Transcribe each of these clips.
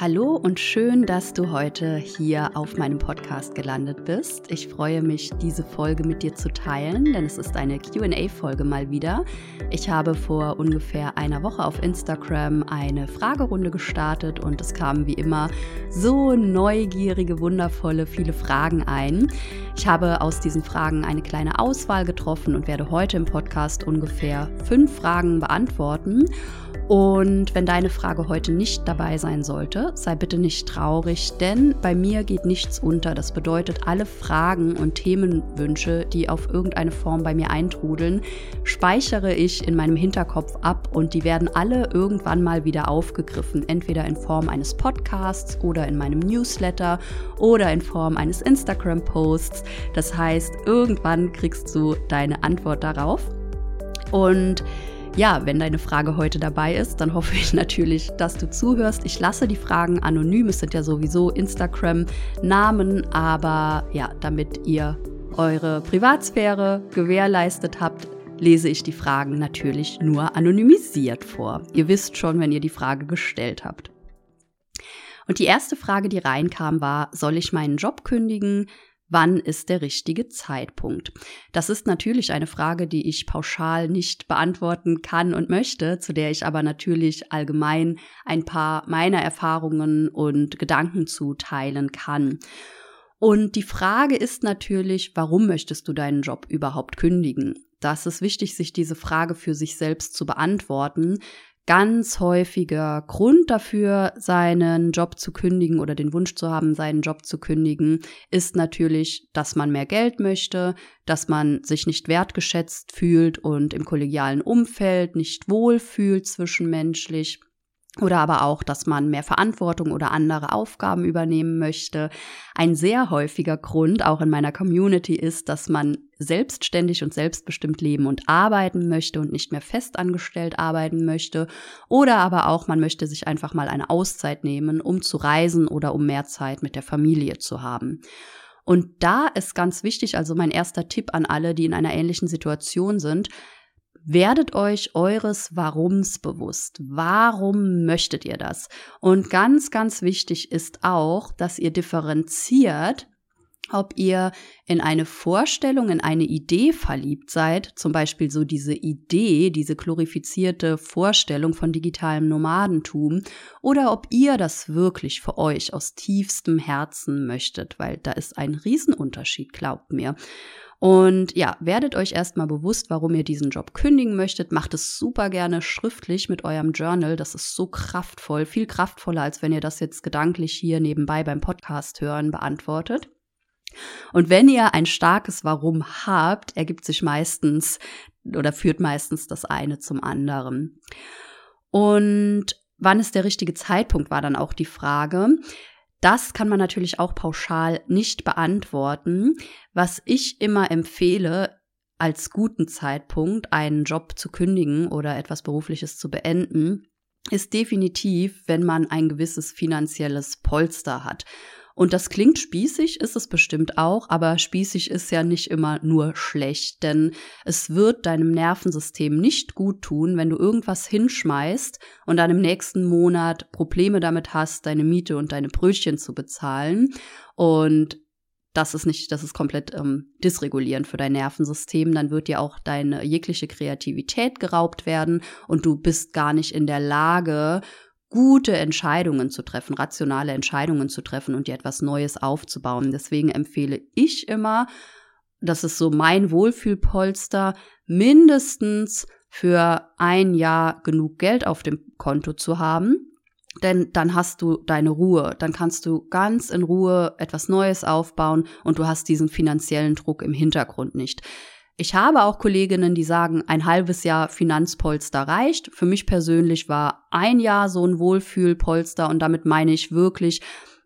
Hallo und schön, dass du heute hier auf meinem Podcast gelandet bist. Ich freue mich, diese Folge mit dir zu teilen, denn es ist eine QA-Folge mal wieder. Ich habe vor ungefähr einer Woche auf Instagram eine Fragerunde gestartet und es kamen wie immer so neugierige, wundervolle, viele Fragen ein. Ich habe aus diesen Fragen eine kleine Auswahl getroffen und werde heute im Podcast ungefähr fünf Fragen beantworten. Und wenn deine Frage heute nicht dabei sein sollte, sei bitte nicht traurig, denn bei mir geht nichts unter. Das bedeutet, alle Fragen und Themenwünsche, die auf irgendeine Form bei mir eintrudeln, speichere ich in meinem Hinterkopf ab und die werden alle irgendwann mal wieder aufgegriffen, entweder in Form eines Podcasts oder in meinem Newsletter oder in Form eines Instagram-Posts. Das heißt, irgendwann kriegst du deine Antwort darauf. Und ja, wenn deine Frage heute dabei ist, dann hoffe ich natürlich, dass du zuhörst. Ich lasse die Fragen anonym. Es sind ja sowieso Instagram-Namen, aber ja, damit ihr eure Privatsphäre gewährleistet habt, lese ich die Fragen natürlich nur anonymisiert vor. Ihr wisst schon, wenn ihr die Frage gestellt habt. Und die erste Frage, die reinkam, war, soll ich meinen Job kündigen? Wann ist der richtige Zeitpunkt? Das ist natürlich eine Frage, die ich pauschal nicht beantworten kann und möchte, zu der ich aber natürlich allgemein ein paar meiner Erfahrungen und Gedanken zuteilen kann. Und die Frage ist natürlich, warum möchtest du deinen Job überhaupt kündigen? Das ist wichtig, sich diese Frage für sich selbst zu beantworten, ganz häufiger Grund dafür, seinen Job zu kündigen oder den Wunsch zu haben, seinen Job zu kündigen, ist natürlich, dass man mehr Geld möchte, dass man sich nicht wertgeschätzt fühlt und im kollegialen Umfeld nicht wohl fühlt zwischenmenschlich oder aber auch, dass man mehr Verantwortung oder andere Aufgaben übernehmen möchte. Ein sehr häufiger Grund, auch in meiner Community, ist, dass man selbstständig und selbstbestimmt leben und arbeiten möchte und nicht mehr festangestellt arbeiten möchte. Oder aber auch, man möchte sich einfach mal eine Auszeit nehmen, um zu reisen oder um mehr Zeit mit der Familie zu haben. Und da ist ganz wichtig, also mein erster Tipp an alle, die in einer ähnlichen Situation sind, Werdet euch eures Warums bewusst. Warum möchtet ihr das? Und ganz, ganz wichtig ist auch, dass ihr differenziert, ob ihr in eine Vorstellung, in eine Idee verliebt seid, zum Beispiel so diese Idee, diese glorifizierte Vorstellung von digitalem Nomadentum, oder ob ihr das wirklich für euch aus tiefstem Herzen möchtet, weil da ist ein Riesenunterschied, glaubt mir. Und ja, werdet euch erstmal bewusst, warum ihr diesen Job kündigen möchtet. Macht es super gerne schriftlich mit eurem Journal. Das ist so kraftvoll, viel kraftvoller, als wenn ihr das jetzt gedanklich hier nebenbei beim Podcast hören beantwortet. Und wenn ihr ein starkes Warum habt, ergibt sich meistens oder führt meistens das eine zum anderen. Und wann ist der richtige Zeitpunkt, war dann auch die Frage. Das kann man natürlich auch pauschal nicht beantworten. Was ich immer empfehle, als guten Zeitpunkt einen Job zu kündigen oder etwas Berufliches zu beenden, ist definitiv, wenn man ein gewisses finanzielles Polster hat. Und das klingt spießig, ist es bestimmt auch, aber spießig ist ja nicht immer nur schlecht, denn es wird deinem Nervensystem nicht gut tun, wenn du irgendwas hinschmeißt und dann im nächsten Monat Probleme damit hast, deine Miete und deine Brötchen zu bezahlen. Und das ist nicht, das ist komplett ähm, dysregulierend für dein Nervensystem. Dann wird dir auch deine jegliche Kreativität geraubt werden und du bist gar nicht in der Lage, gute Entscheidungen zu treffen, rationale Entscheidungen zu treffen und dir etwas Neues aufzubauen. Deswegen empfehle ich immer, das ist so mein Wohlfühlpolster, mindestens für ein Jahr genug Geld auf dem Konto zu haben. Denn dann hast du deine Ruhe, dann kannst du ganz in Ruhe etwas Neues aufbauen und du hast diesen finanziellen Druck im Hintergrund nicht. Ich habe auch Kolleginnen, die sagen, ein halbes Jahr Finanzpolster reicht. Für mich persönlich war ein Jahr so ein Wohlfühlpolster und damit meine ich wirklich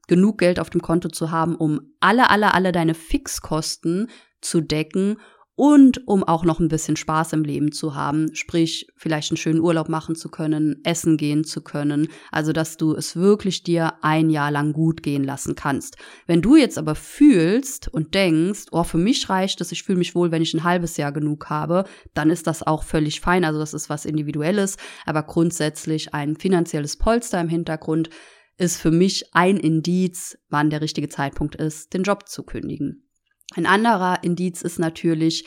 genug Geld auf dem Konto zu haben, um alle, alle, alle deine Fixkosten zu decken und um auch noch ein bisschen Spaß im Leben zu haben, sprich vielleicht einen schönen Urlaub machen zu können, essen gehen zu können, also dass du es wirklich dir ein Jahr lang gut gehen lassen kannst. Wenn du jetzt aber fühlst und denkst, oh, für mich reicht es, ich fühle mich wohl, wenn ich ein halbes Jahr genug habe, dann ist das auch völlig fein, also das ist was individuelles, aber grundsätzlich ein finanzielles Polster im Hintergrund ist für mich ein Indiz, wann der richtige Zeitpunkt ist, den Job zu kündigen. Ein anderer Indiz ist natürlich,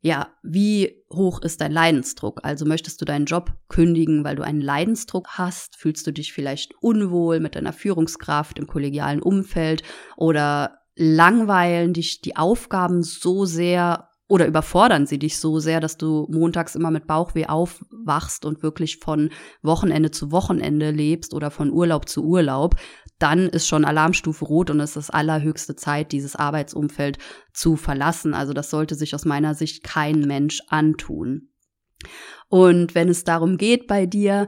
ja, wie hoch ist dein Leidensdruck? Also möchtest du deinen Job kündigen, weil du einen Leidensdruck hast? Fühlst du dich vielleicht unwohl mit deiner Führungskraft im kollegialen Umfeld oder langweilen dich die Aufgaben so sehr oder überfordern sie dich so sehr, dass du montags immer mit Bauchweh aufwachst und wirklich von Wochenende zu Wochenende lebst oder von Urlaub zu Urlaub, dann ist schon Alarmstufe rot und es ist allerhöchste Zeit, dieses Arbeitsumfeld zu verlassen. Also das sollte sich aus meiner Sicht kein Mensch antun. Und wenn es darum geht bei dir,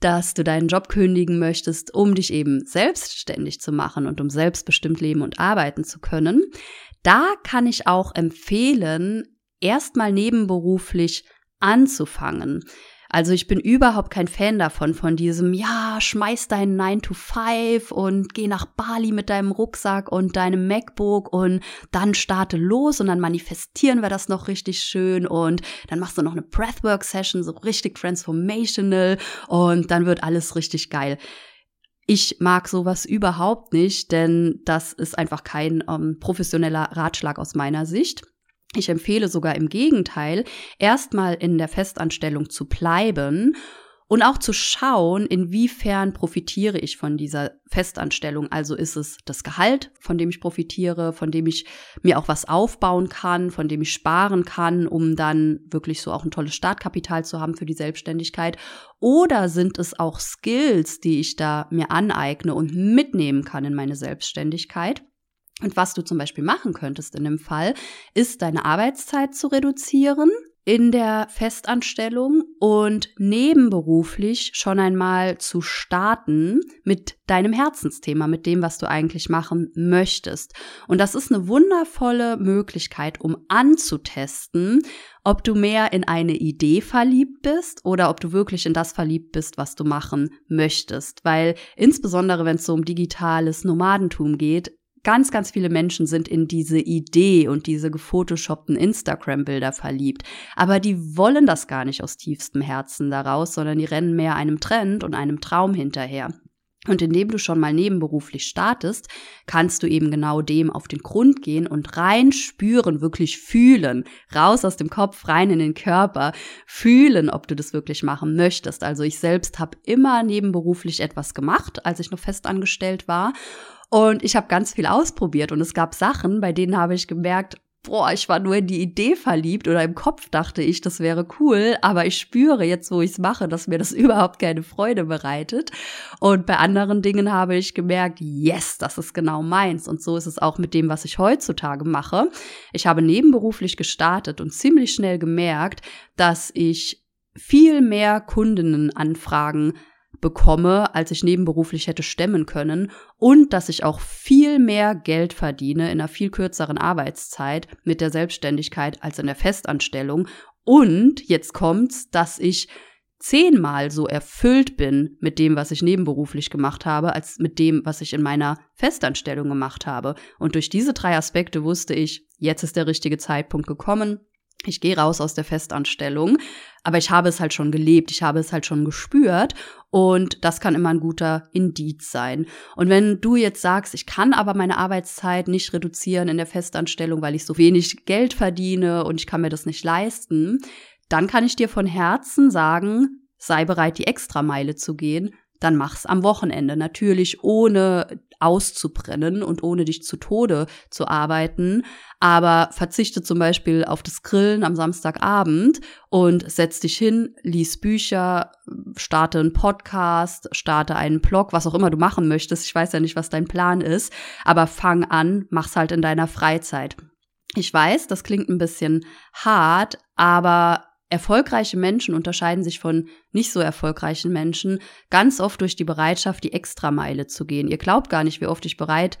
dass du deinen Job kündigen möchtest, um dich eben selbstständig zu machen und um selbstbestimmt leben und arbeiten zu können, da kann ich auch empfehlen, erstmal nebenberuflich anzufangen. Also ich bin überhaupt kein Fan davon, von diesem, ja, schmeiß deinen 9 to 5 und geh nach Bali mit deinem Rucksack und deinem MacBook und dann starte los und dann manifestieren wir das noch richtig schön und dann machst du noch eine Breathwork-Session, so richtig transformational und dann wird alles richtig geil. Ich mag sowas überhaupt nicht, denn das ist einfach kein ähm, professioneller Ratschlag aus meiner Sicht. Ich empfehle sogar im Gegenteil, erstmal in der Festanstellung zu bleiben und auch zu schauen, inwiefern profitiere ich von dieser Festanstellung. Also ist es das Gehalt, von dem ich profitiere, von dem ich mir auch was aufbauen kann, von dem ich sparen kann, um dann wirklich so auch ein tolles Startkapital zu haben für die Selbstständigkeit. Oder sind es auch Skills, die ich da mir aneigne und mitnehmen kann in meine Selbstständigkeit? Und was du zum Beispiel machen könntest in dem Fall, ist deine Arbeitszeit zu reduzieren in der Festanstellung und nebenberuflich schon einmal zu starten mit deinem Herzensthema, mit dem, was du eigentlich machen möchtest. Und das ist eine wundervolle Möglichkeit, um anzutesten, ob du mehr in eine Idee verliebt bist oder ob du wirklich in das verliebt bist, was du machen möchtest. Weil insbesondere, wenn es so um digitales Nomadentum geht, ganz, ganz viele Menschen sind in diese Idee und diese gefotoshoppten Instagram-Bilder verliebt. Aber die wollen das gar nicht aus tiefstem Herzen daraus, sondern die rennen mehr einem Trend und einem Traum hinterher. Und indem du schon mal nebenberuflich startest, kannst du eben genau dem auf den Grund gehen und rein spüren, wirklich fühlen, raus aus dem Kopf, rein in den Körper, fühlen, ob du das wirklich machen möchtest. Also ich selbst habe immer nebenberuflich etwas gemacht, als ich noch festangestellt war und ich habe ganz viel ausprobiert und es gab Sachen, bei denen habe ich gemerkt, boah, ich war nur in die Idee verliebt oder im Kopf dachte ich, das wäre cool, aber ich spüre jetzt, wo ich es mache, dass mir das überhaupt keine Freude bereitet. Und bei anderen Dingen habe ich gemerkt, yes, das ist genau meins. Und so ist es auch mit dem, was ich heutzutage mache. Ich habe nebenberuflich gestartet und ziemlich schnell gemerkt, dass ich viel mehr Kundinnenanfragen bekomme, als ich nebenberuflich hätte stemmen können und dass ich auch viel mehr Geld verdiene in einer viel kürzeren Arbeitszeit mit der Selbstständigkeit als in der Festanstellung. Und jetzt kommt's, dass ich zehnmal so erfüllt bin mit dem, was ich nebenberuflich gemacht habe, als mit dem, was ich in meiner Festanstellung gemacht habe. Und durch diese drei Aspekte wusste ich, jetzt ist der richtige Zeitpunkt gekommen, ich gehe raus aus der Festanstellung, aber ich habe es halt schon gelebt, ich habe es halt schon gespürt und das kann immer ein guter Indiz sein. Und wenn du jetzt sagst, ich kann aber meine Arbeitszeit nicht reduzieren in der Festanstellung, weil ich so wenig Geld verdiene und ich kann mir das nicht leisten, dann kann ich dir von Herzen sagen, sei bereit, die Extrameile zu gehen, dann mach's am Wochenende. Natürlich ohne auszubrennen und ohne dich zu Tode zu arbeiten, aber verzichte zum Beispiel auf das Grillen am Samstagabend und setz dich hin, lies Bücher, starte einen Podcast, starte einen Blog, was auch immer du machen möchtest. Ich weiß ja nicht, was dein Plan ist, aber fang an, mach's halt in deiner Freizeit. Ich weiß, das klingt ein bisschen hart, aber Erfolgreiche Menschen unterscheiden sich von nicht so erfolgreichen Menschen ganz oft durch die Bereitschaft, die Extrameile zu gehen. Ihr glaubt gar nicht, wie oft ich bereit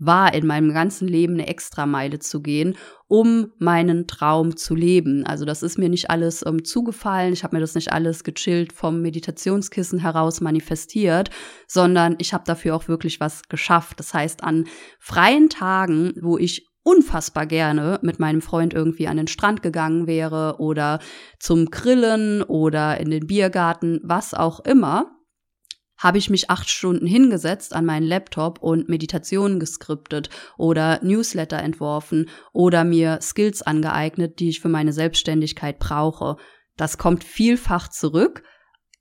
war, in meinem ganzen Leben eine Extrameile zu gehen, um meinen Traum zu leben. Also das ist mir nicht alles ähm, zugefallen, ich habe mir das nicht alles gechillt vom Meditationskissen heraus manifestiert, sondern ich habe dafür auch wirklich was geschafft. Das heißt, an freien Tagen, wo ich unfassbar gerne mit meinem Freund irgendwie an den Strand gegangen wäre oder zum Grillen oder in den Biergarten, was auch immer, habe ich mich acht Stunden hingesetzt an meinen Laptop und Meditationen geskriptet oder Newsletter entworfen oder mir Skills angeeignet, die ich für meine Selbstständigkeit brauche. Das kommt vielfach zurück,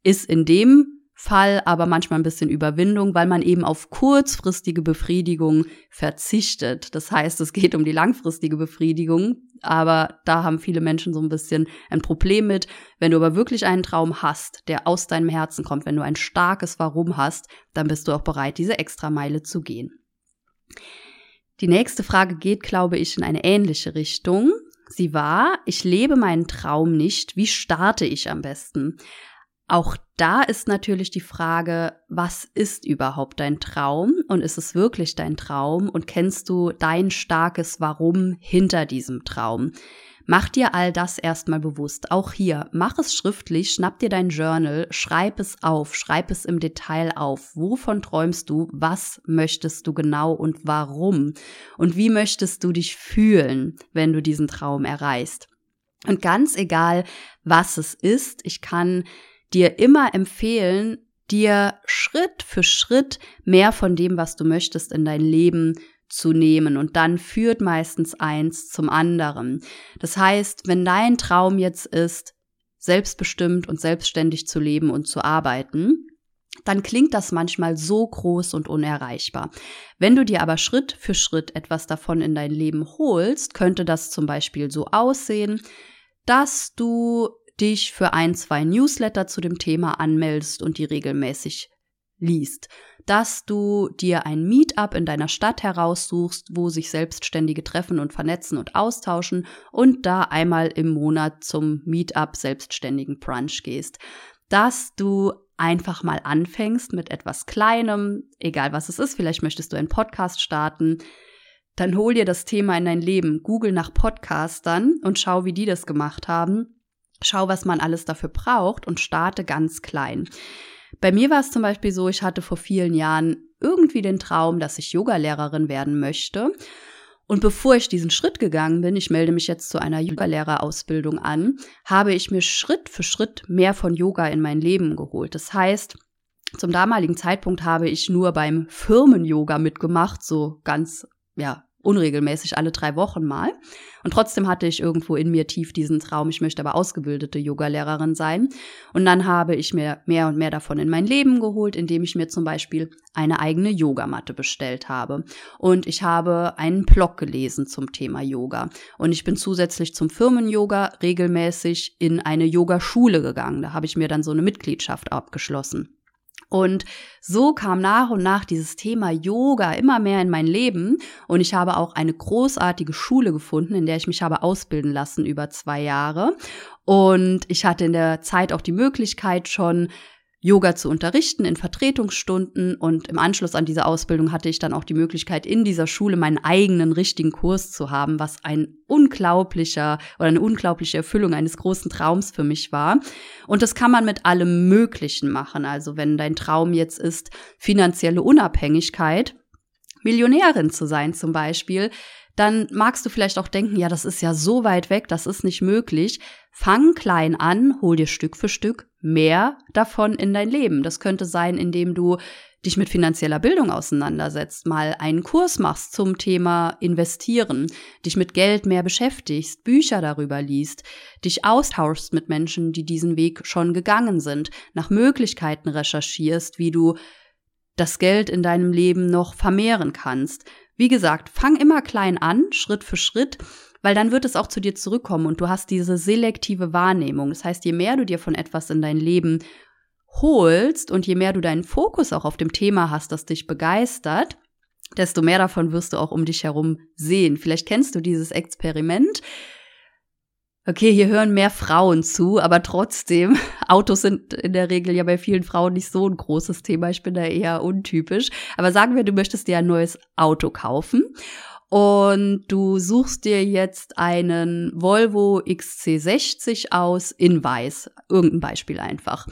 ist in dem Fall aber manchmal ein bisschen Überwindung, weil man eben auf kurzfristige Befriedigung verzichtet. Das heißt, es geht um die langfristige Befriedigung, aber da haben viele Menschen so ein bisschen ein Problem mit. Wenn du aber wirklich einen Traum hast, der aus deinem Herzen kommt, wenn du ein starkes Warum hast, dann bist du auch bereit, diese Extrameile zu gehen. Die nächste Frage geht, glaube ich, in eine ähnliche Richtung. Sie war, ich lebe meinen Traum nicht, wie starte ich am besten? Auch da ist natürlich die Frage, was ist überhaupt dein Traum und ist es wirklich dein Traum und kennst du dein starkes Warum hinter diesem Traum? Mach dir all das erstmal bewusst. Auch hier, mach es schriftlich, schnapp dir dein Journal, schreib es auf, schreib es im Detail auf. Wovon träumst du? Was möchtest du genau und warum? Und wie möchtest du dich fühlen, wenn du diesen Traum erreichst? Und ganz egal, was es ist, ich kann dir immer empfehlen, dir Schritt für Schritt mehr von dem, was du möchtest, in dein Leben zu nehmen. Und dann führt meistens eins zum anderen. Das heißt, wenn dein Traum jetzt ist, selbstbestimmt und selbstständig zu leben und zu arbeiten, dann klingt das manchmal so groß und unerreichbar. Wenn du dir aber Schritt für Schritt etwas davon in dein Leben holst, könnte das zum Beispiel so aussehen, dass du dich für ein, zwei Newsletter zu dem Thema anmeldest und die regelmäßig liest, dass du dir ein Meetup in deiner Stadt heraussuchst, wo sich Selbstständige treffen und vernetzen und austauschen und da einmal im Monat zum Meetup Selbstständigen Brunch gehst, dass du einfach mal anfängst mit etwas Kleinem, egal was es ist, vielleicht möchtest du einen Podcast starten, dann hol dir das Thema in dein Leben, google nach Podcastern und schau, wie die das gemacht haben schau, was man alles dafür braucht und starte ganz klein. Bei mir war es zum Beispiel so, ich hatte vor vielen Jahren irgendwie den Traum, dass ich Yogalehrerin werden möchte. Und bevor ich diesen Schritt gegangen bin, ich melde mich jetzt zu einer Yogalehrerausbildung an, habe ich mir Schritt für Schritt mehr von Yoga in mein Leben geholt. Das heißt, zum damaligen Zeitpunkt habe ich nur beim Firmen-Yoga mitgemacht, so ganz, ja, unregelmäßig alle drei Wochen mal. Und trotzdem hatte ich irgendwo in mir tief diesen Traum, ich möchte aber ausgebildete Yogalehrerin sein. Und dann habe ich mir mehr und mehr davon in mein Leben geholt, indem ich mir zum Beispiel eine eigene Yogamatte bestellt habe. Und ich habe einen Blog gelesen zum Thema Yoga. Und ich bin zusätzlich zum Firmen-Yoga regelmäßig in eine Yogaschule gegangen. Da habe ich mir dann so eine Mitgliedschaft abgeschlossen. Und so kam nach und nach dieses Thema Yoga immer mehr in mein Leben und ich habe auch eine großartige Schule gefunden, in der ich mich habe ausbilden lassen über zwei Jahre. Und ich hatte in der Zeit auch die Möglichkeit schon Yoga zu unterrichten in Vertretungsstunden und im Anschluss an diese Ausbildung hatte ich dann auch die Möglichkeit, in dieser Schule meinen eigenen richtigen Kurs zu haben, was ein unglaublicher oder eine unglaubliche Erfüllung eines großen Traums für mich war. Und das kann man mit allem Möglichen machen. Also wenn dein Traum jetzt ist, finanzielle Unabhängigkeit, Millionärin zu sein zum Beispiel, dann magst du vielleicht auch denken, ja, das ist ja so weit weg, das ist nicht möglich. Fang klein an, hol dir Stück für Stück mehr davon in dein Leben. Das könnte sein, indem du dich mit finanzieller Bildung auseinandersetzt, mal einen Kurs machst zum Thema investieren, dich mit Geld mehr beschäftigst, Bücher darüber liest, dich austauschst mit Menschen, die diesen Weg schon gegangen sind, nach Möglichkeiten recherchierst, wie du das Geld in deinem Leben noch vermehren kannst, wie gesagt, fang immer klein an, Schritt für Schritt, weil dann wird es auch zu dir zurückkommen und du hast diese selektive Wahrnehmung. Das heißt, je mehr du dir von etwas in dein Leben holst und je mehr du deinen Fokus auch auf dem Thema hast, das dich begeistert, desto mehr davon wirst du auch um dich herum sehen. Vielleicht kennst du dieses Experiment okay, hier hören mehr Frauen zu, aber trotzdem, Autos sind in der Regel ja bei vielen Frauen nicht so ein großes Thema. Ich bin da eher untypisch. Aber sagen wir, du möchtest dir ein neues Auto kaufen und du suchst dir jetzt einen Volvo XC60 aus in weiß. Irgendein Beispiel einfach.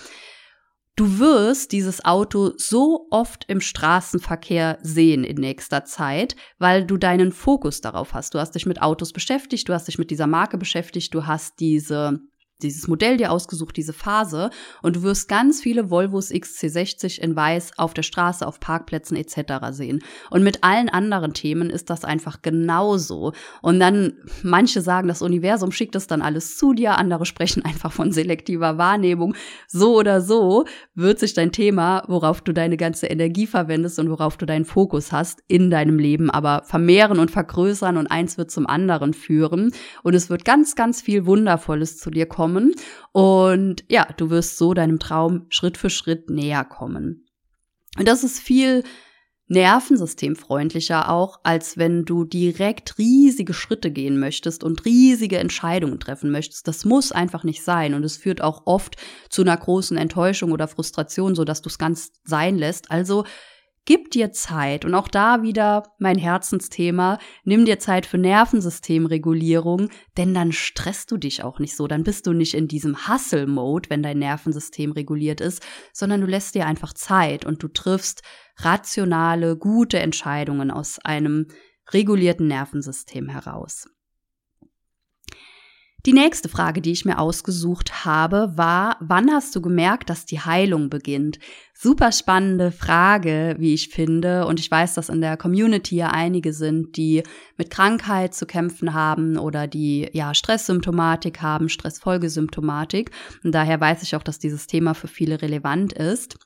Du wirst dieses Auto so oft im Straßenverkehr sehen in nächster Zeit, weil du deinen Fokus darauf hast. Du hast dich mit Autos beschäftigt, du hast dich mit dieser Marke beschäftigt, du hast diese dieses Modell dir ausgesucht, diese Phase und du wirst ganz viele Volvos XC60 in weiß auf der Straße, auf Parkplätzen etc. sehen. Und mit allen anderen Themen ist das einfach genauso. Und dann, manche sagen, das Universum schickt es dann alles zu dir, andere sprechen einfach von selektiver Wahrnehmung. So oder so wird sich dein Thema, worauf du deine ganze Energie verwendest und worauf du deinen Fokus hast, in deinem Leben aber vermehren und vergrößern und eins wird zum anderen führen. Und es wird ganz, ganz viel Wundervolles zu dir kommen kommen. Und ja, du wirst so deinem Traum Schritt für Schritt näher kommen. Und das ist viel nervensystemfreundlicher auch, als wenn du direkt riesige Schritte gehen möchtest und riesige Entscheidungen treffen möchtest. Das muss einfach nicht sein und es führt auch oft zu einer großen Enttäuschung oder Frustration, so dass du es ganz sein lässt. Also Gib dir Zeit und auch da wieder mein Herzensthema. Nimm dir Zeit für Nervensystemregulierung, denn dann stresst du dich auch nicht so. Dann bist du nicht in diesem Hustle-Mode, wenn dein Nervensystem reguliert ist, sondern du lässt dir einfach Zeit und du triffst rationale, gute Entscheidungen aus einem regulierten Nervensystem heraus. Die nächste Frage, die ich mir ausgesucht habe, war, wann hast du gemerkt, dass die Heilung beginnt? Super spannende Frage, wie ich finde. Und ich weiß, dass in der Community ja einige sind, die mit Krankheit zu kämpfen haben oder die ja Stresssymptomatik haben, Stressfolgesymptomatik. Und daher weiß ich auch, dass dieses Thema für viele relevant ist.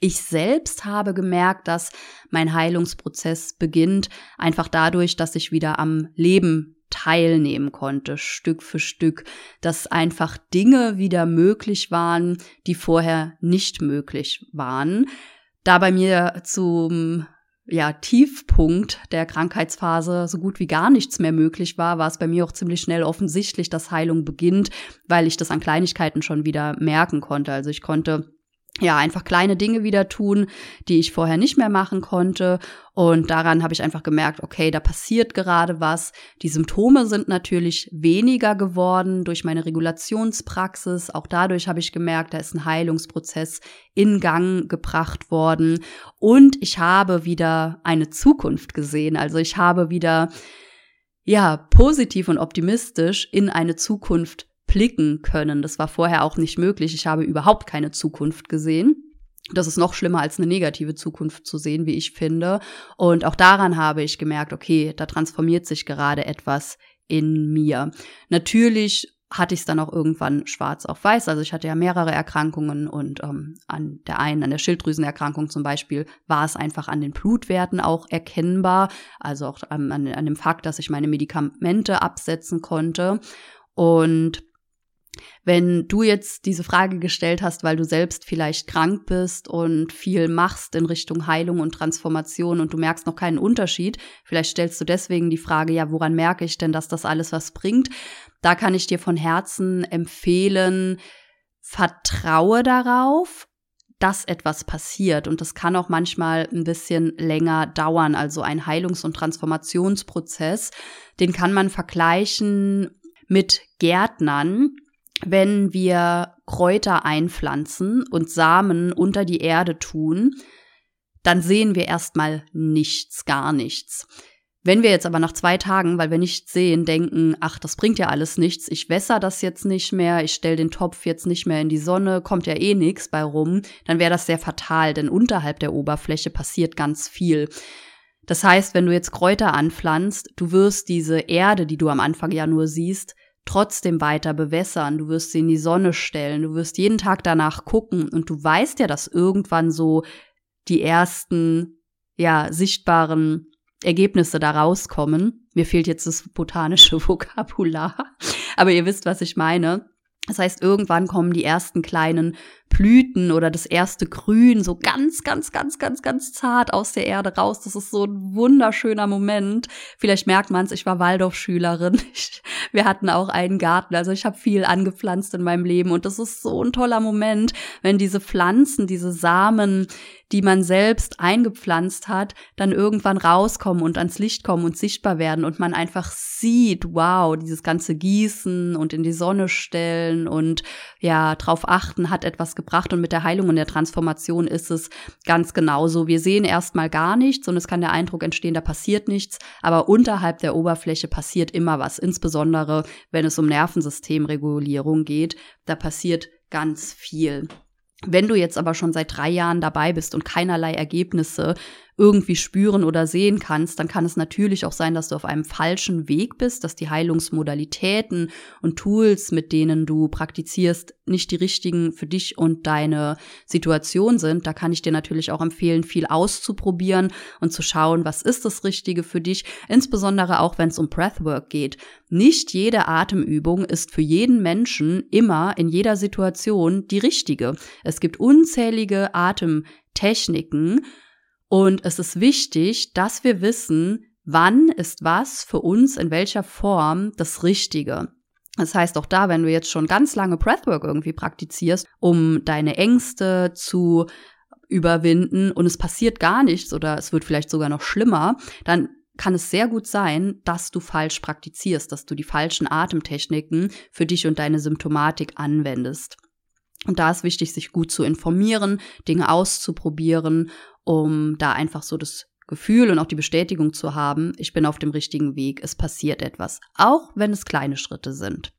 Ich selbst habe gemerkt, dass mein Heilungsprozess beginnt, einfach dadurch, dass ich wieder am Leben teilnehmen konnte, Stück für Stück, dass einfach Dinge wieder möglich waren, die vorher nicht möglich waren. Da bei mir zum ja, Tiefpunkt der Krankheitsphase so gut wie gar nichts mehr möglich war, war es bei mir auch ziemlich schnell offensichtlich, dass Heilung beginnt, weil ich das an Kleinigkeiten schon wieder merken konnte. Also ich konnte ja, einfach kleine Dinge wieder tun, die ich vorher nicht mehr machen konnte. Und daran habe ich einfach gemerkt, okay, da passiert gerade was. Die Symptome sind natürlich weniger geworden durch meine Regulationspraxis. Auch dadurch habe ich gemerkt, da ist ein Heilungsprozess in Gang gebracht worden. Und ich habe wieder eine Zukunft gesehen. Also ich habe wieder ja, positiv und optimistisch in eine Zukunft blicken können. Das war vorher auch nicht möglich. Ich habe überhaupt keine Zukunft gesehen. Das ist noch schlimmer als eine negative Zukunft zu sehen, wie ich finde. Und auch daran habe ich gemerkt, okay, da transformiert sich gerade etwas in mir. Natürlich hatte ich es dann auch irgendwann schwarz auf weiß. Also ich hatte ja mehrere Erkrankungen und ähm, an der einen, an der Schilddrüsenerkrankung zum Beispiel, war es einfach an den Blutwerten auch erkennbar. Also auch an, an dem Fakt, dass ich meine Medikamente absetzen konnte. Und wenn du jetzt diese Frage gestellt hast, weil du selbst vielleicht krank bist und viel machst in Richtung Heilung und Transformation und du merkst noch keinen Unterschied, vielleicht stellst du deswegen die Frage, ja, woran merke ich denn, dass das alles was bringt? Da kann ich dir von Herzen empfehlen, vertraue darauf, dass etwas passiert. Und das kann auch manchmal ein bisschen länger dauern. Also ein Heilungs- und Transformationsprozess, den kann man vergleichen mit Gärtnern, wenn wir Kräuter einpflanzen und Samen unter die Erde tun, dann sehen wir erstmal nichts, gar nichts. Wenn wir jetzt aber nach zwei Tagen, weil wir nichts sehen, denken, ach, das bringt ja alles nichts, ich wässer das jetzt nicht mehr, ich stelle den Topf jetzt nicht mehr in die Sonne, kommt ja eh nichts bei rum, dann wäre das sehr fatal, denn unterhalb der Oberfläche passiert ganz viel. Das heißt, wenn du jetzt Kräuter anpflanzt, du wirst diese Erde, die du am Anfang ja nur siehst, trotzdem weiter bewässern, du wirst sie in die Sonne stellen, du wirst jeden Tag danach gucken und du weißt ja, dass irgendwann so die ersten, ja, sichtbaren Ergebnisse da rauskommen. Mir fehlt jetzt das botanische Vokabular, aber ihr wisst, was ich meine. Das heißt, irgendwann kommen die ersten kleinen Blüten oder das erste Grün so ganz, ganz, ganz, ganz, ganz zart aus der Erde raus. Das ist so ein wunderschöner Moment. Vielleicht merkt man es, ich war Waldorfschülerin. wir hatten auch einen Garten, also ich habe viel angepflanzt in meinem Leben und das ist so ein toller Moment, wenn diese Pflanzen, diese Samen, die man selbst eingepflanzt hat, dann irgendwann rauskommen und ans Licht kommen und sichtbar werden und man einfach sieht, wow, dieses ganze Gießen und in die Sonne stellen und ja, drauf achten, hat etwas gebracht und mit der Heilung und der Transformation ist es ganz genauso. Wir sehen erstmal gar nichts und es kann der Eindruck entstehen, da passiert nichts, aber unterhalb der Oberfläche passiert immer was, insbesondere wenn es um Nervensystemregulierung geht, da passiert ganz viel. Wenn du jetzt aber schon seit drei Jahren dabei bist und keinerlei Ergebnisse irgendwie spüren oder sehen kannst, dann kann es natürlich auch sein, dass du auf einem falschen Weg bist, dass die Heilungsmodalitäten und Tools, mit denen du praktizierst, nicht die richtigen für dich und deine Situation sind. Da kann ich dir natürlich auch empfehlen, viel auszuprobieren und zu schauen, was ist das Richtige für dich, insbesondere auch wenn es um Breathwork geht. Nicht jede Atemübung ist für jeden Menschen immer in jeder Situation die richtige. Es gibt unzählige Atemtechniken, und es ist wichtig, dass wir wissen, wann ist was für uns in welcher Form das Richtige. Das heißt auch da, wenn du jetzt schon ganz lange Breathwork irgendwie praktizierst, um deine Ängste zu überwinden und es passiert gar nichts oder es wird vielleicht sogar noch schlimmer, dann kann es sehr gut sein, dass du falsch praktizierst, dass du die falschen Atemtechniken für dich und deine Symptomatik anwendest. Und da ist wichtig, sich gut zu informieren, Dinge auszuprobieren um da einfach so das Gefühl und auch die Bestätigung zu haben, ich bin auf dem richtigen Weg, es passiert etwas, auch wenn es kleine Schritte sind.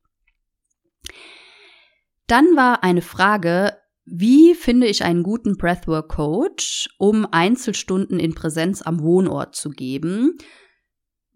Dann war eine Frage, wie finde ich einen guten Breathwork Coach, um Einzelstunden in Präsenz am Wohnort zu geben?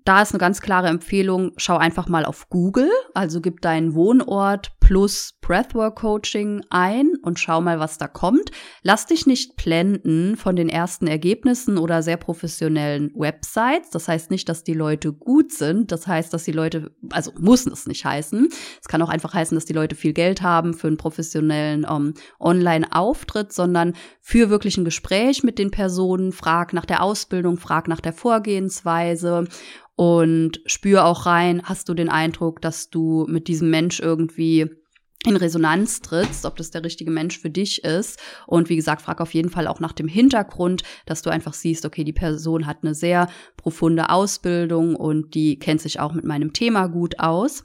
da ist eine ganz klare Empfehlung, schau einfach mal auf Google, also gib deinen Wohnort plus Breathwork Coaching ein und schau mal, was da kommt. Lass dich nicht blenden von den ersten Ergebnissen oder sehr professionellen Websites. Das heißt nicht, dass die Leute gut sind. Das heißt, dass die Leute, also muss es nicht heißen. Es kann auch einfach heißen, dass die Leute viel Geld haben für einen professionellen um, ähm, Online-Auftritt, sondern für wirklich ein Gespräch mit den Personen. Frag nach der Ausbildung, frag nach der Vorgehensweise und spür auch rein, hast du den Eindruck, dass du mit diesem Mensch irgendwie in Resonanz trittst, ob das der richtige Mensch für dich ist. Und wie gesagt, frag auf jeden Fall auch nach dem Hintergrund, dass du einfach siehst, okay, die Person hat eine sehr profunde Ausbildung und die kennt sich auch mit meinem Thema gut aus.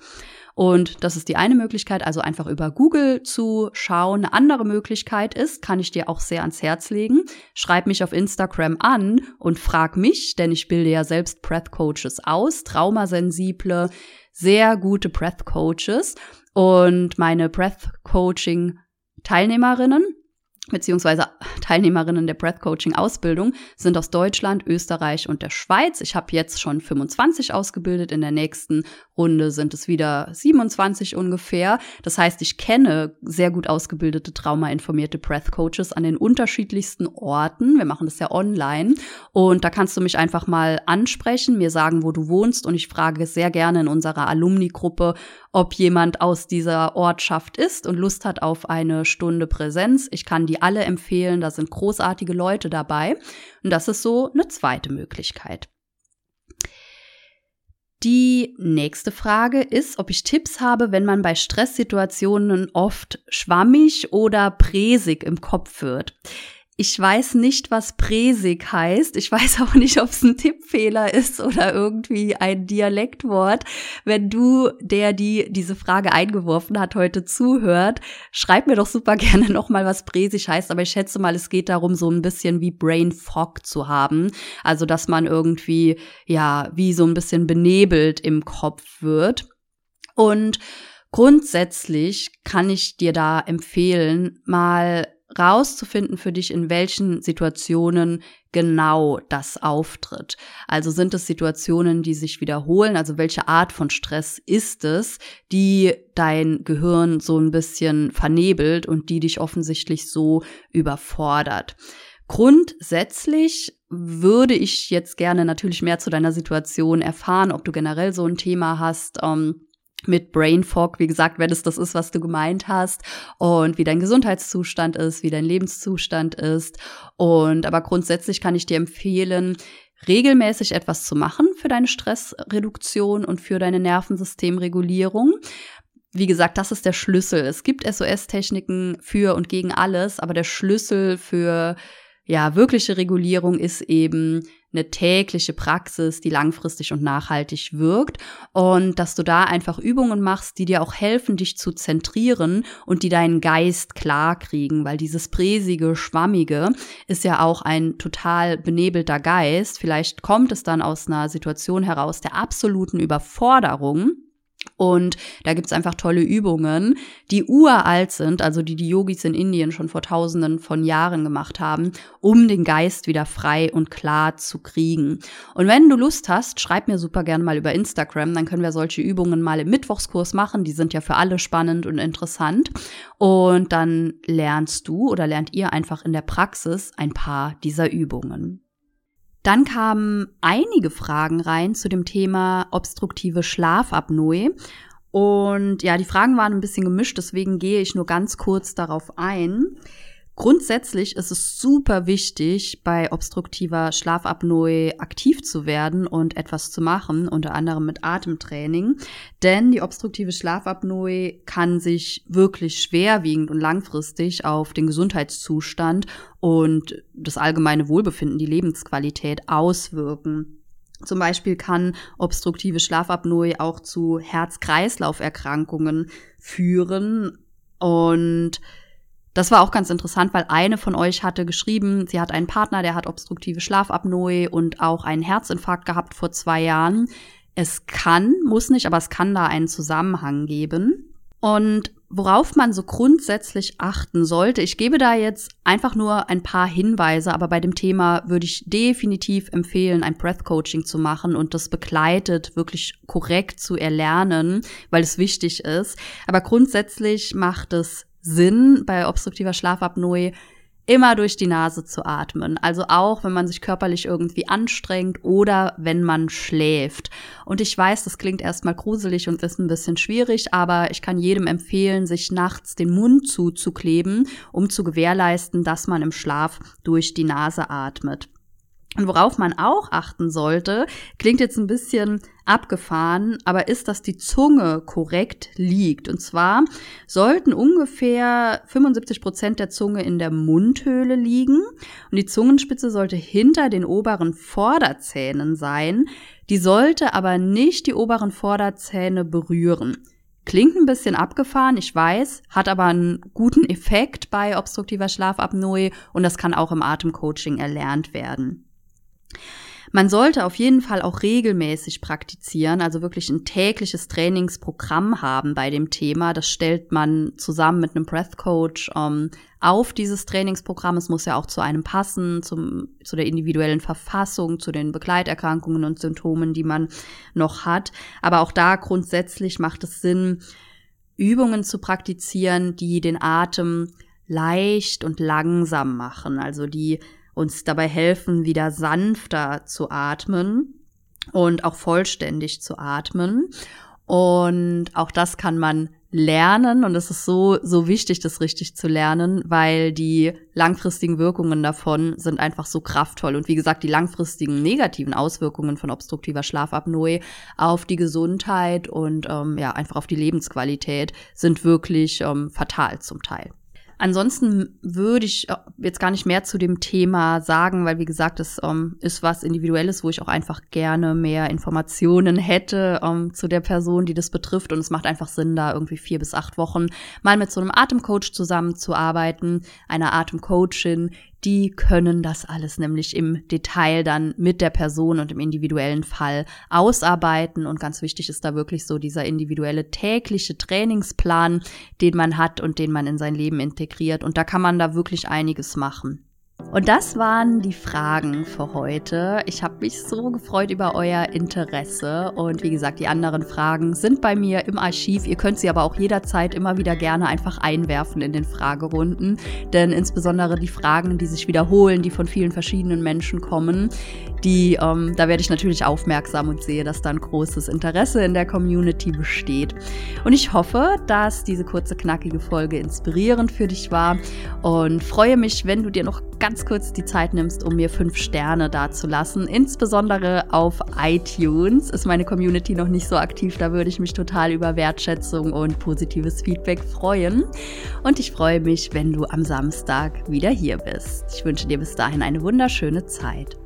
Und das ist die eine Möglichkeit, also einfach über Google zu schauen. Eine andere Möglichkeit ist, kann ich dir auch sehr ans Herz legen, schreib mich auf Instagram an und frag mich, denn ich bilde ja selbst Breath Coaches aus, traumasensible, sehr gute Breath Coaches und meine Breath Coaching Teilnehmerinnen beziehungsweise Teilnehmerinnen der Breath Coaching Ausbildung sind aus Deutschland, Österreich und der Schweiz. Ich habe jetzt schon 25 ausgebildet. In der nächsten Runde sind es wieder 27 ungefähr. Das heißt, ich kenne sehr gut ausgebildete, traumainformierte Breath Coaches an den unterschiedlichsten Orten. Wir machen das ja online. Und da kannst du mich einfach mal ansprechen, mir sagen, wo du wohnst. Und ich frage sehr gerne in unserer Alumni-Gruppe, ob jemand aus dieser Ortschaft ist und Lust hat auf eine Stunde Präsenz. Ich kann die alle empfehlen, da sind großartige Leute dabei. Und das ist so eine zweite Möglichkeit. Die nächste Frage ist, ob ich Tipps habe, wenn man bei Stresssituationen oft schwammig oder präsig im Kopf wird. Ich weiß nicht, was Präsig heißt. Ich weiß auch nicht, ob es ein Tippfehler ist oder irgendwie ein Dialektwort. Wenn du, der die diese Frage eingeworfen hat, heute zuhört, schreib mir doch super gerne nochmal, was Präsig heißt. Aber ich schätze mal, es geht darum, so ein bisschen wie Brain Fog zu haben. Also, dass man irgendwie, ja, wie so ein bisschen benebelt im Kopf wird. Und grundsätzlich kann ich dir da empfehlen, mal rauszufinden für dich, in welchen Situationen genau das auftritt. Also sind es Situationen, die sich wiederholen? Also welche Art von Stress ist es, die dein Gehirn so ein bisschen vernebelt und die dich offensichtlich so überfordert? Grundsätzlich würde ich jetzt gerne natürlich mehr zu deiner Situation erfahren, ob du generell so ein Thema hast. Ähm, mit Brain Fog, wie gesagt, wenn es das ist, was du gemeint hast und wie dein Gesundheitszustand ist, wie dein Lebenszustand ist. Und aber grundsätzlich kann ich dir empfehlen, regelmäßig etwas zu machen für deine Stressreduktion und für deine Nervensystemregulierung. Wie gesagt, das ist der Schlüssel. Es gibt SOS-Techniken für und gegen alles, aber der Schlüssel für ja, wirkliche Regulierung ist eben eine tägliche Praxis, die langfristig und nachhaltig wirkt. Und dass du da einfach Übungen machst, die dir auch helfen, dich zu zentrieren und die deinen Geist klar kriegen, weil dieses präsige, schwammige ist ja auch ein total benebelter Geist. Vielleicht kommt es dann aus einer Situation heraus der absoluten Überforderung und da gibt's einfach tolle Übungen, die uralt sind, also die die Yogis in Indien schon vor tausenden von Jahren gemacht haben, um den Geist wieder frei und klar zu kriegen. Und wenn du Lust hast, schreib mir super gern mal über Instagram, dann können wir solche Übungen mal im Mittwochskurs machen. Die sind ja für alle spannend und interessant. Und dann lernst du oder lernt ihr einfach in der Praxis ein paar dieser Übungen. Dann kamen einige Fragen rein zu dem Thema obstruktive Schlafapnoe. Und ja, die Fragen waren ein bisschen gemischt, deswegen gehe ich nur ganz kurz darauf ein. Grundsätzlich ist es super wichtig, bei obstruktiver Schlafapnoe aktiv zu werden und etwas zu machen, unter anderem mit Atemtraining. Denn die obstruktive Schlafapnoe kann sich wirklich schwerwiegend und langfristig auf den Gesundheitszustand und das allgemeine Wohlbefinden, die Lebensqualität auswirken. Zum Beispiel kann obstruktive Schlafapnoe auch zu Herz-Kreislauf-Erkrankungen führen und das war auch ganz interessant, weil eine von euch hatte geschrieben, sie hat einen Partner, der hat obstruktive Schlafapnoe und auch einen Herzinfarkt gehabt vor zwei Jahren. Es kann, muss nicht, aber es kann da einen Zusammenhang geben. Und worauf man so grundsätzlich achten sollte, ich gebe da jetzt einfach nur ein paar Hinweise, aber bei dem Thema würde ich definitiv empfehlen, ein Breath Coaching zu machen und das begleitet wirklich korrekt zu erlernen, weil es wichtig ist. Aber grundsätzlich macht es Sinn bei obstruktiver Schlafapnoe immer durch die Nase zu atmen. Also auch, wenn man sich körperlich irgendwie anstrengt oder wenn man schläft. Und ich weiß, das klingt erstmal gruselig und ist ein bisschen schwierig, aber ich kann jedem empfehlen, sich nachts den Mund zuzukleben, um zu gewährleisten, dass man im Schlaf durch die Nase atmet. Und worauf man auch achten sollte, klingt jetzt ein bisschen abgefahren, aber ist, dass die Zunge korrekt liegt. Und zwar sollten ungefähr 75 Prozent der Zunge in der Mundhöhle liegen und die Zungenspitze sollte hinter den oberen Vorderzähnen sein. Die sollte aber nicht die oberen Vorderzähne berühren. Klingt ein bisschen abgefahren, ich weiß, hat aber einen guten Effekt bei obstruktiver Schlafapnoe und das kann auch im Atemcoaching erlernt werden. Man sollte auf jeden Fall auch regelmäßig praktizieren, also wirklich ein tägliches Trainingsprogramm haben bei dem Thema. Das stellt man zusammen mit einem Breath Coach ähm, auf dieses Trainingsprogramm. Es muss ja auch zu einem passen, zum, zu der individuellen Verfassung, zu den Begleiterkrankungen und Symptomen, die man noch hat. Aber auch da grundsätzlich macht es Sinn, Übungen zu praktizieren, die den Atem leicht und langsam machen, also die uns dabei helfen, wieder sanfter zu atmen und auch vollständig zu atmen. Und auch das kann man lernen und es ist so, so wichtig, das richtig zu lernen, weil die langfristigen Wirkungen davon sind einfach so kraftvoll. Und wie gesagt, die langfristigen negativen Auswirkungen von obstruktiver Schlafapnoe auf die Gesundheit und ähm, ja, einfach auf die Lebensqualität sind wirklich ähm, fatal zum Teil. Ansonsten würde ich äh, jetzt gar nicht mehr zu dem Thema sagen, weil wie gesagt, es ähm, ist was Individuelles, wo ich auch einfach gerne mehr Informationen hätte ähm, zu der Person, die das betrifft. Und es macht einfach Sinn, da irgendwie vier bis acht Wochen mal mit so einem Atemcoach zusammenzuarbeiten, einer Atemcoachin, die können das alles nämlich im Detail dann mit der Person und im individuellen Fall ausarbeiten. Und ganz wichtig ist da wirklich so dieser individuelle tägliche Trainingsplan, den man hat und den man in sein Leben integriert. Und da kann man da wirklich einiges machen. Und das waren die Fragen für heute. Ich habe mich so gefreut über euer Interesse. Und wie gesagt, die anderen Fragen sind bei mir im Archiv. Ihr könnt sie aber auch jederzeit immer wieder gerne einfach einwerfen in den Fragerunden. Denn insbesondere die Fragen, die sich wiederholen, die von vielen verschiedenen Menschen kommen, die, ähm, da werde ich natürlich aufmerksam und sehe, dass da ein großes Interesse in der Community besteht. Und ich hoffe, dass diese kurze, knackige Folge inspirierend für dich war und freue mich, wenn du dir noch ganz kurz die Zeit nimmst, um mir fünf Sterne dazulassen. Insbesondere auf iTunes ist meine Community noch nicht so aktiv. Da würde ich mich total über Wertschätzung und positives Feedback freuen. Und ich freue mich, wenn du am Samstag wieder hier bist. Ich wünsche dir bis dahin eine wunderschöne Zeit.